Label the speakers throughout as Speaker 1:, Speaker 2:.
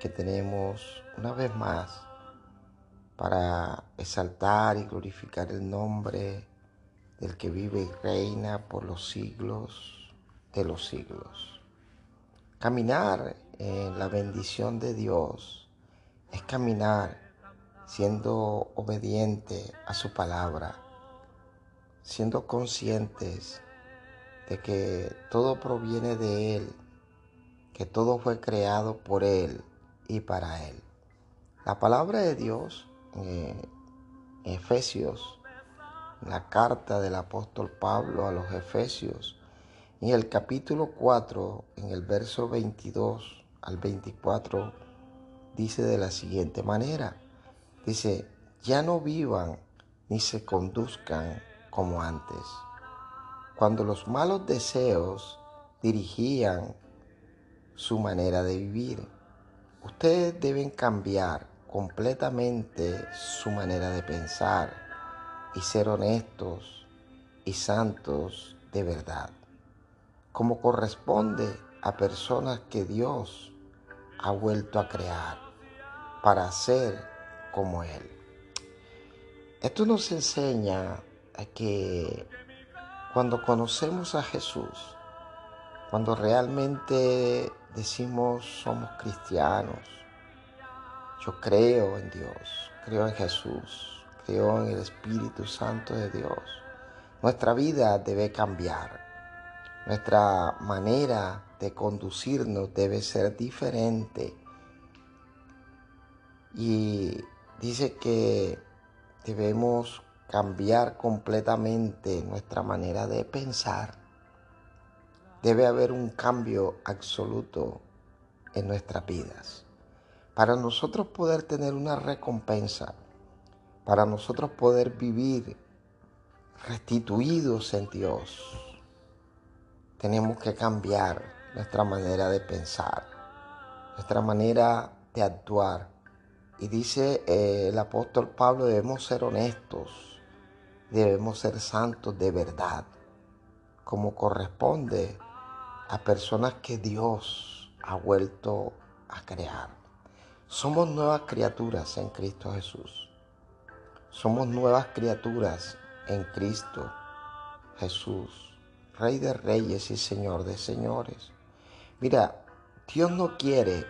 Speaker 1: que tenemos una vez más para exaltar y glorificar el nombre del que vive y reina por los siglos de los siglos. Caminar en la bendición de Dios es caminar siendo obediente a su palabra, siendo conscientes de que todo proviene de Él, que todo fue creado por Él y para Él. La palabra de Dios en Efesios, la carta del apóstol Pablo a los Efesios, en el capítulo 4, en el verso 22 al 24, dice de la siguiente manera, dice, ya no vivan ni se conduzcan como antes, cuando los malos deseos dirigían su manera de vivir. Ustedes deben cambiar completamente su manera de pensar y ser honestos y santos de verdad, como corresponde a personas que Dios ha vuelto a crear para ser como Él. Esto nos enseña que cuando conocemos a Jesús, cuando realmente decimos somos cristianos, yo creo en Dios, creo en Jesús, creo en el Espíritu Santo de Dios, nuestra vida debe cambiar. Nuestra manera de conducirnos debe ser diferente. Y dice que debemos cambiar completamente nuestra manera de pensar debe haber un cambio absoluto en nuestras vidas. Para nosotros poder tener una recompensa, para nosotros poder vivir restituidos en Dios, tenemos que cambiar nuestra manera de pensar, nuestra manera de actuar. Y dice eh, el apóstol Pablo, debemos ser honestos, debemos ser santos de verdad, como corresponde a personas que Dios ha vuelto a crear. Somos nuevas criaturas en Cristo Jesús. Somos nuevas criaturas en Cristo Jesús, Rey de Reyes y Señor de Señores. Mira, Dios no quiere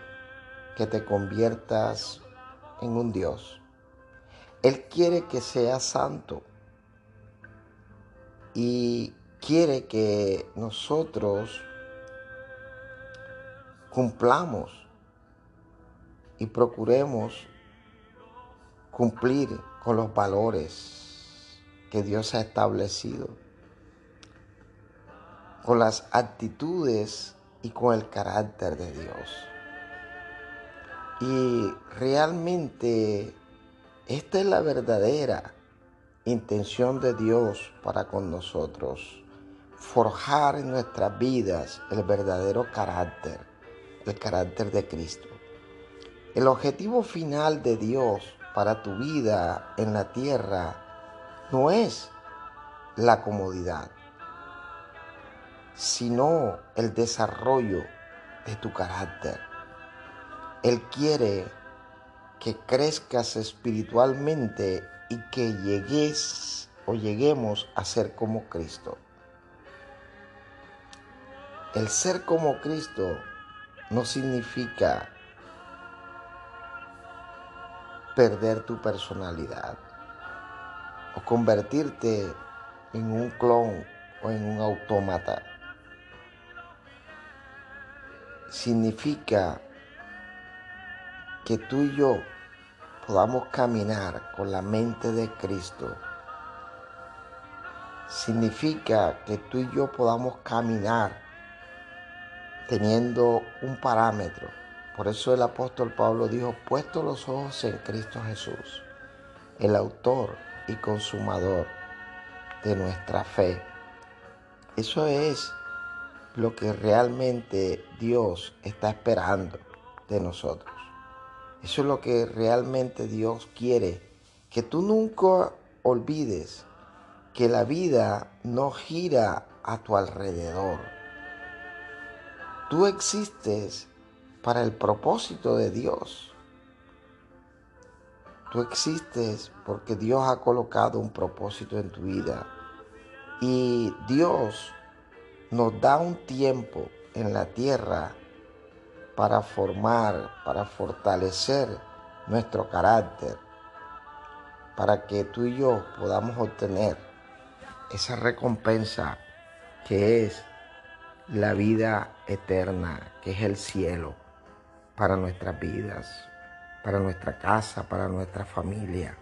Speaker 1: que te conviertas en un Dios. Él quiere que seas santo y quiere que nosotros cumplamos y procuremos cumplir con los valores que Dios ha establecido, con las actitudes y con el carácter de Dios. Y realmente esta es la verdadera intención de Dios para con nosotros, forjar en nuestras vidas el verdadero carácter el carácter de Cristo. El objetivo final de Dios para tu vida en la tierra no es la comodidad, sino el desarrollo de tu carácter. Él quiere que crezcas espiritualmente y que llegues o lleguemos a ser como Cristo. El ser como Cristo no significa perder tu personalidad o convertirte en un clon o en un autómata. Significa que tú y yo podamos caminar con la mente de Cristo. Significa que tú y yo podamos caminar teniendo un parámetro Por eso el apóstol Pablo dijo, puesto los ojos en Cristo Jesús, el autor y consumador de nuestra fe. Eso es lo que realmente Dios está esperando de nosotros. Eso es lo que realmente Dios quiere, que tú nunca olvides que la vida no gira a tu alrededor. Tú existes para el propósito de Dios. Tú existes porque Dios ha colocado un propósito en tu vida. Y Dios nos da un tiempo en la tierra para formar, para fortalecer nuestro carácter, para que tú y yo podamos obtener esa recompensa que es la vida eterna, que es el cielo para nuestras vidas, para nuestra casa, para nuestra familia.